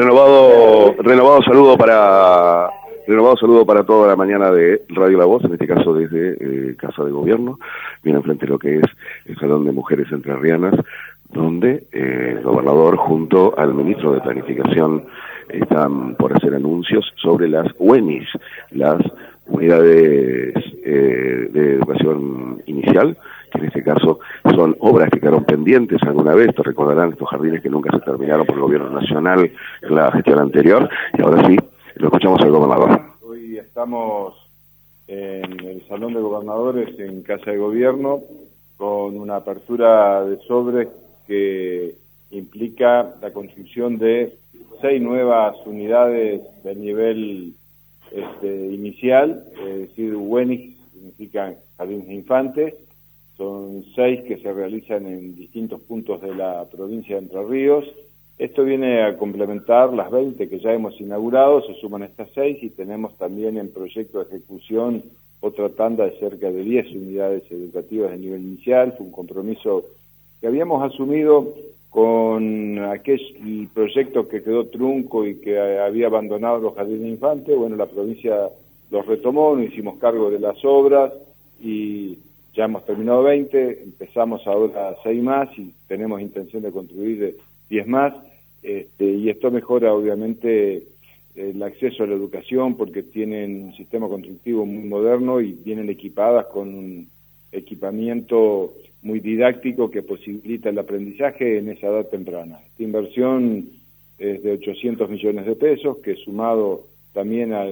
Renovado, renovado saludo para renovado saludo para toda la mañana de Radio La Voz, en este caso desde eh, Casa de Gobierno, bien enfrente de lo que es el Salón de Mujeres Entrerrianas, donde eh, el gobernador junto al ministro de Planificación están por hacer anuncios sobre las UENIS, las unidades eh, de educación inicial, que en este caso son obras que quedaron pendientes alguna vez, te recordarán estos jardines que nunca se terminaron por el gobierno nacional en la gestión anterior, y ahora sí, lo escuchamos al gobernador. Hoy estamos en el Salón de Gobernadores en Casa de Gobierno con una apertura de sobres que implica la construcción de seis nuevas unidades de nivel este, inicial, es decir, WENIX significa jardines infantes, son seis que se realizan en distintos puntos de la provincia de Entre Ríos. Esto viene a complementar las 20 que ya hemos inaugurado, se suman estas seis y tenemos también en proyecto de ejecución otra tanda de cerca de 10 unidades educativas de nivel inicial. Fue un compromiso que habíamos asumido con aquel proyecto que quedó trunco y que había abandonado los jardines infantes, bueno, la provincia los retomó, nos hicimos cargo de las obras y ya hemos terminado 20, empezamos ahora 6 más y tenemos intención de construir 10 más, este, y esto mejora obviamente el acceso a la educación porque tienen un sistema constructivo muy moderno y vienen equipadas con un equipamiento muy didáctico que posibilita el aprendizaje en esa edad temprana. Esta inversión es de 800 millones de pesos, que sumado también a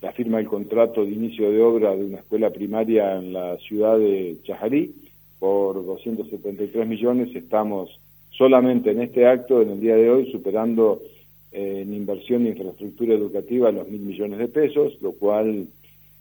la firma del contrato de inicio de obra de una escuela primaria en la ciudad de Chajarí, por 273 millones, estamos solamente en este acto, en el día de hoy, superando eh, en inversión de infraestructura educativa los mil millones de pesos, lo cual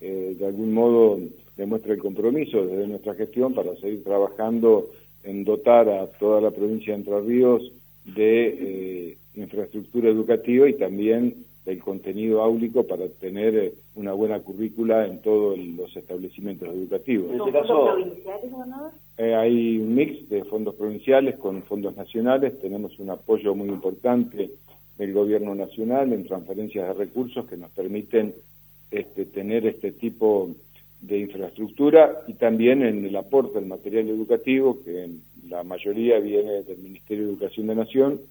eh, de algún modo demuestra el compromiso desde nuestra gestión para seguir trabajando en dotar a toda la provincia de Entre Ríos de eh, infraestructura educativa y también del contenido áulico para tener eh, una buena currícula en todos los establecimientos educativos. ¿Son este fondos provinciales, gobernador? Eh, hay un mix de fondos provinciales con fondos nacionales, tenemos un apoyo muy importante del gobierno nacional en transferencias de recursos que nos permiten este, tener este tipo de infraestructura y también en el aporte del material educativo, que la mayoría viene del Ministerio de Educación de Nación,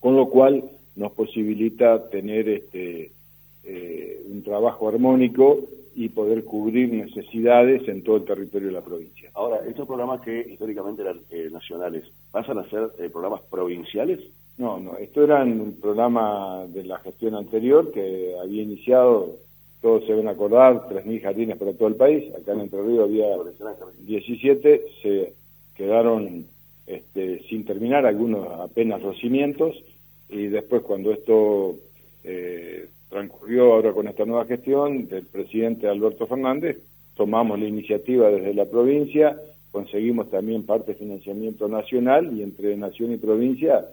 con lo cual nos posibilita tener este, eh, un trabajo armónico y poder cubrir necesidades en todo el territorio de la provincia. Ahora, estos programas que históricamente eran eh, nacionales, ¿pasan a ser eh, programas provinciales? No, no, esto era un programa de la gestión anterior que había iniciado todos se van a acordar, 3.000 jardines para todo el país, acá en Entre Ríos había 17, se quedaron este, sin terminar, algunos apenas los cimientos, y después cuando esto eh, transcurrió ahora con esta nueva gestión del presidente Alberto Fernández, tomamos la iniciativa desde la provincia, conseguimos también parte de financiamiento nacional y entre nación y provincia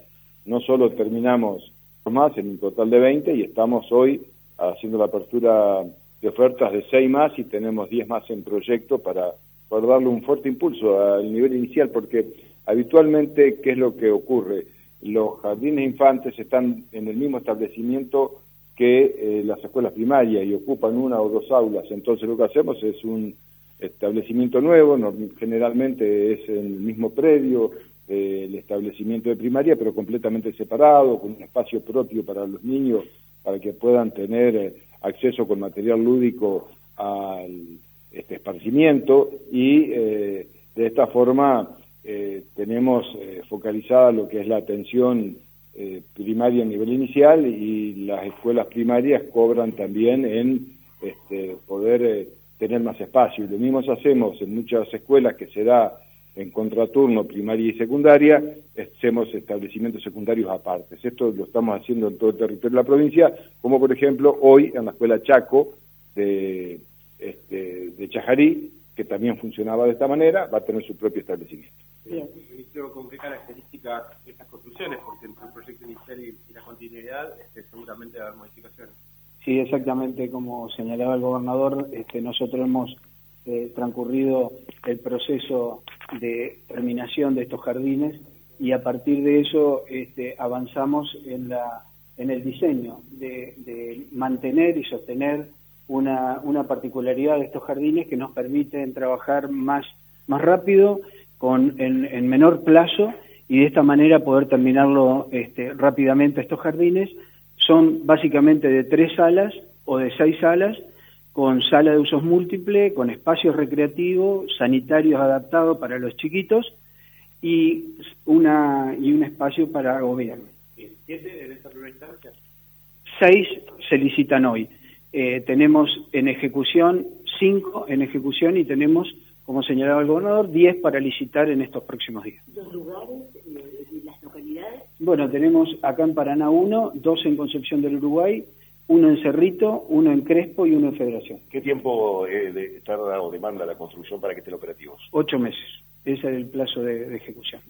no solo terminamos más en un total de 20 y estamos hoy haciendo la apertura de ofertas de seis más y tenemos 10 más en proyecto para poder darle un fuerte impulso al nivel inicial, porque habitualmente, ¿qué es lo que ocurre? Los jardines infantes están en el mismo establecimiento que eh, las escuelas primarias y ocupan una o dos aulas, entonces lo que hacemos es un establecimiento nuevo, generalmente es el mismo predio, eh, el establecimiento de primaria, pero completamente separado, con un espacio propio para los niños para que puedan tener eh, acceso con material lúdico al este esparcimiento y de esta forma eh, tenemos focalizada lo que es la atención primaria a nivel inicial y las escuelas primarias cobran también en este, poder tener más espacio. Y lo mismo hacemos en muchas escuelas que se da en contraturno primaria y secundaria, hacemos establecimientos secundarios aparte. Esto lo estamos haciendo en todo el territorio de la provincia, como por ejemplo hoy en la escuela Chaco de, este, de Chajarí, que también funcionaba de esta manera, va a tener su propio establecimiento. Bien. Ministro, ¿con qué características estas construcciones? Porque entre el proyecto inicial y, la continuidad este, seguramente va a haber modificaciones. Sí, exactamente como señalaba el gobernador, este, nosotros hemos eh, transcurrido el proceso de terminación de estos jardines y a partir de eso este, avanzamos en la en el diseño de, de mantener y sostener una, una, particularidad de estos jardines que nos permiten trabajar más, más rápido, con, en, en menor plazo y de esta manera poder terminarlo este, rápidamente estos jardines. Son básicamente de tres salas o de seis salas, con sala de usos múltiples, con espacios recreativos, sanitarios adaptados para los chiquitos y, una, y un espacio para gobierno. ¿Siete en esta primera instancia? Seis se licitan hoy. Eh, tenemos en ejecución cinco en ejecución y tenemos, como señalaba el gobernador, diez para licitar en estos próximos días. ¿Los lugares y las localidades? Bueno, tenemos acá en Paraná uno, dos en Concepción del Uruguay, uno en Cerrito, uno en Crespo y uno en Federación. ¿Qué tiempo eh, de, tarda o demanda la construcción para que estén operativos? Ocho meses. Ese es el plazo de, de ejecución.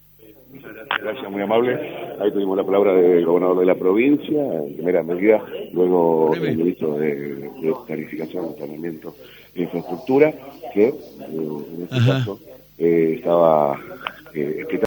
Gracias. muy amable. Ahí tuvimos la palabra del gobernador de la provincia, en primera medida, luego el ministro de, de Planificación, Planeamiento e Infraestructura, que eh, en este Ajá. caso eh, estaba eh,